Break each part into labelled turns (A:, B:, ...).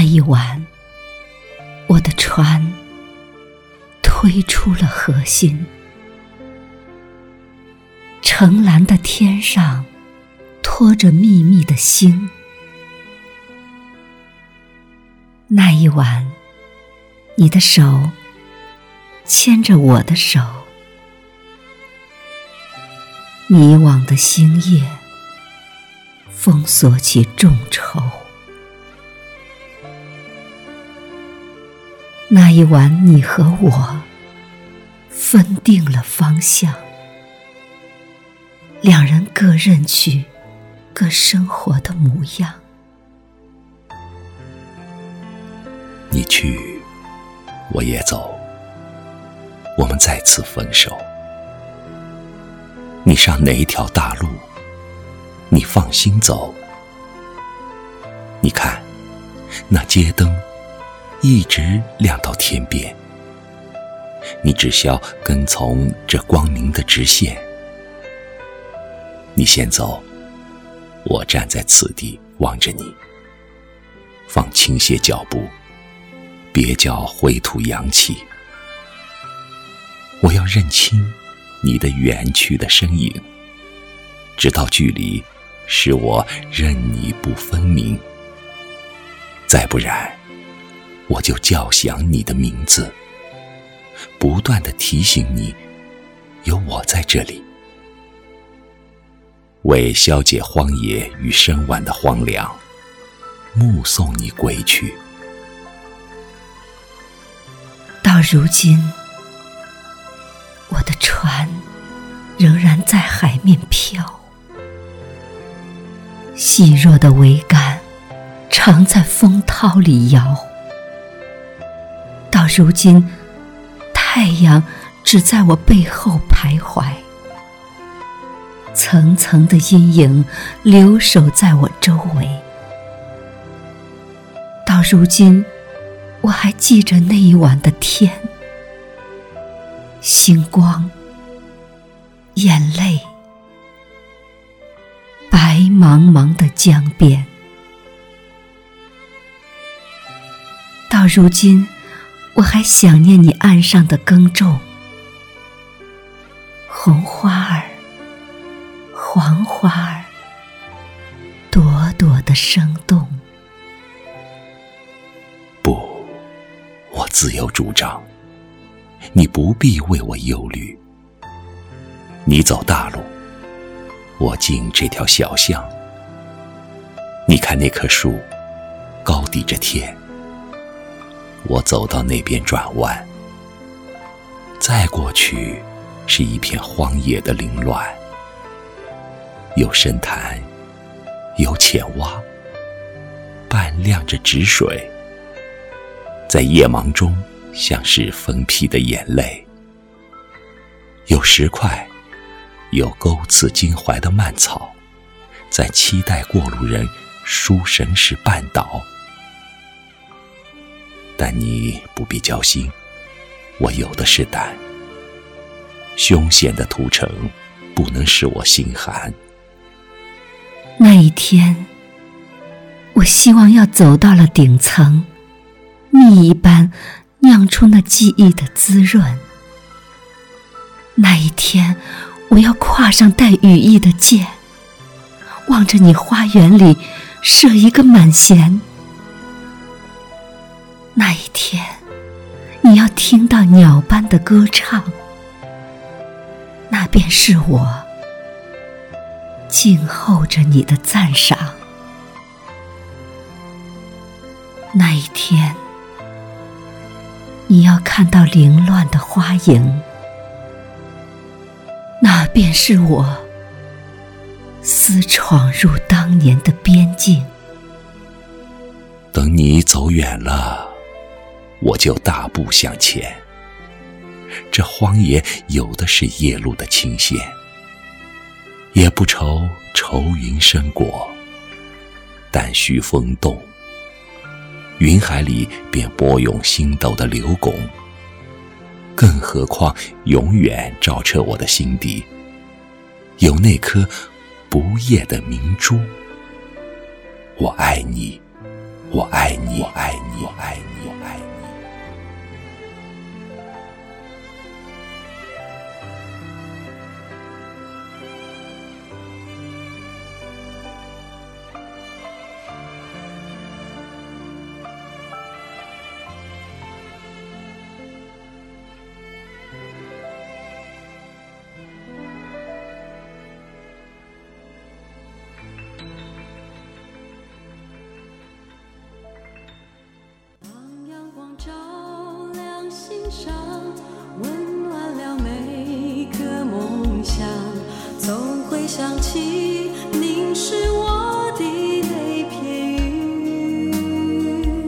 A: 那一晚，我的船推出了河心，澄蓝的天上托着密密的星。那一晚，你的手牵着我的手，迷惘的星夜封锁起众筹。那一晚，你和我分定了方向，两人各认去各生活的模样。
B: 你去，我也走，我们再次分手。你上哪一条大路？你放心走。你看，那街灯一直亮到天边。你只需要跟从这光明的直线。你先走，我站在此地望着你，放轻些脚步。别叫灰土扬起，我要认清你的远去的身影，直到距离使我认你不分明。再不然，我就叫响你的名字，不断的提醒你，有我在这里，为消解荒野与深晚的荒凉，目送你归去。
A: 到如今，我的船仍然在海面飘，细弱的桅杆常在风涛里摇。如今，太阳只在我背后徘徊，层层的阴影留守在我周围。到如今。我还记着那一晚的天，星光、眼泪、白茫茫的江边。到如今，我还想念你岸上的耕种，红花儿、黄花儿，朵朵的生动。
B: 不，我自有主张，你不必为我忧虑。你走大路，我进这条小巷。你看那棵树，高抵着天。我走到那边转弯，再过去是一片荒野的凌乱，有深潭，有浅洼，半亮着止水。在夜茫中，像是分批的眼泪。有石块，有钩刺襟怀的蔓草，在期待过路人书神时绊倒。但你不必焦心，我有的是胆。凶险的屠城，不能使我心寒。
A: 那一天，我希望要走到了顶层。蜜一般酿出那记忆的滋润。那一天，我要跨上带羽翼的箭，望着你花园里射一个满弦。那一天，你要听到鸟般的歌唱，那便是我静候着你的赞赏。那一天。你要看到凌乱的花影，那便是我私闯入当年的边境。
B: 等你走远了，我就大步向前。这荒野有的是夜路的清闲，也不愁愁云深裹，但须风动，云海里便波涌星斗的流拱。更何况，永远照彻我的心底，有那颗不夜的明珠。我爱你，我爱你，我爱你，我爱你，我爱你。
C: 上温暖了每个梦想总会想起你是我的那片云。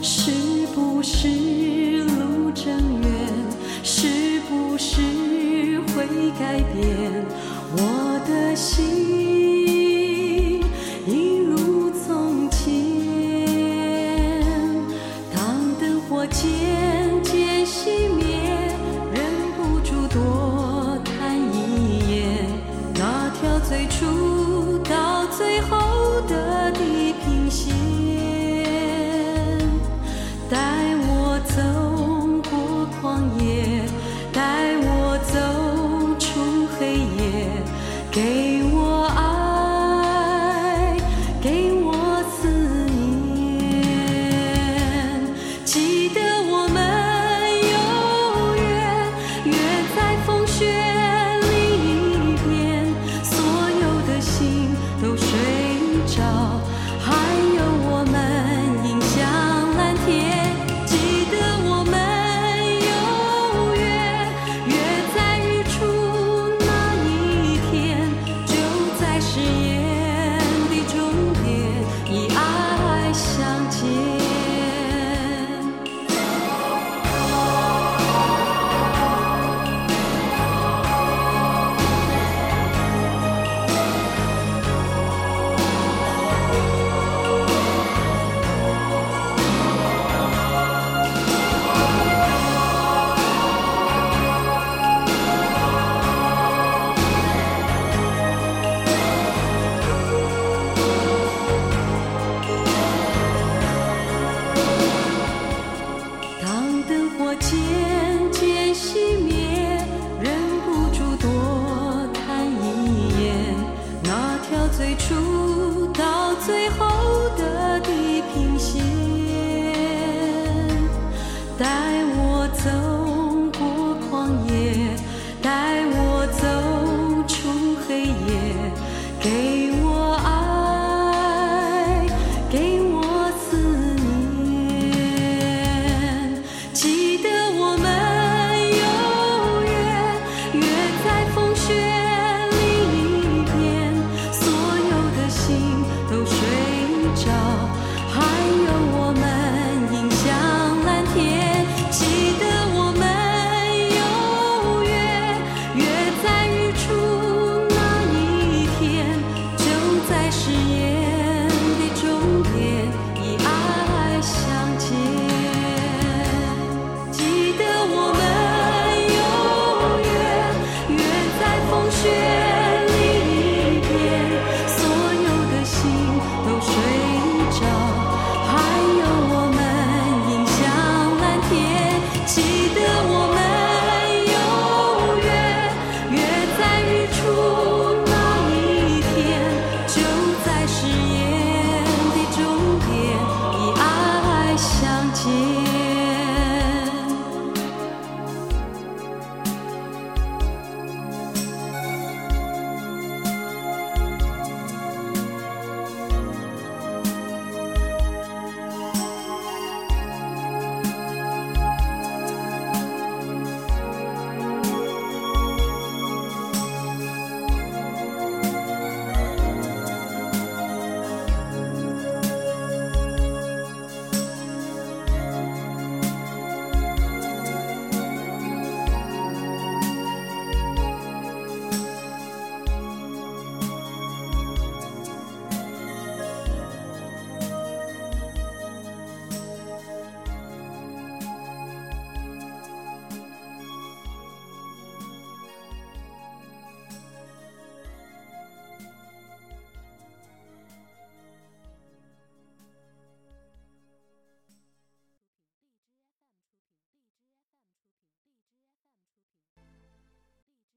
C: 是不是路正远是不是会改变我的心最后记得我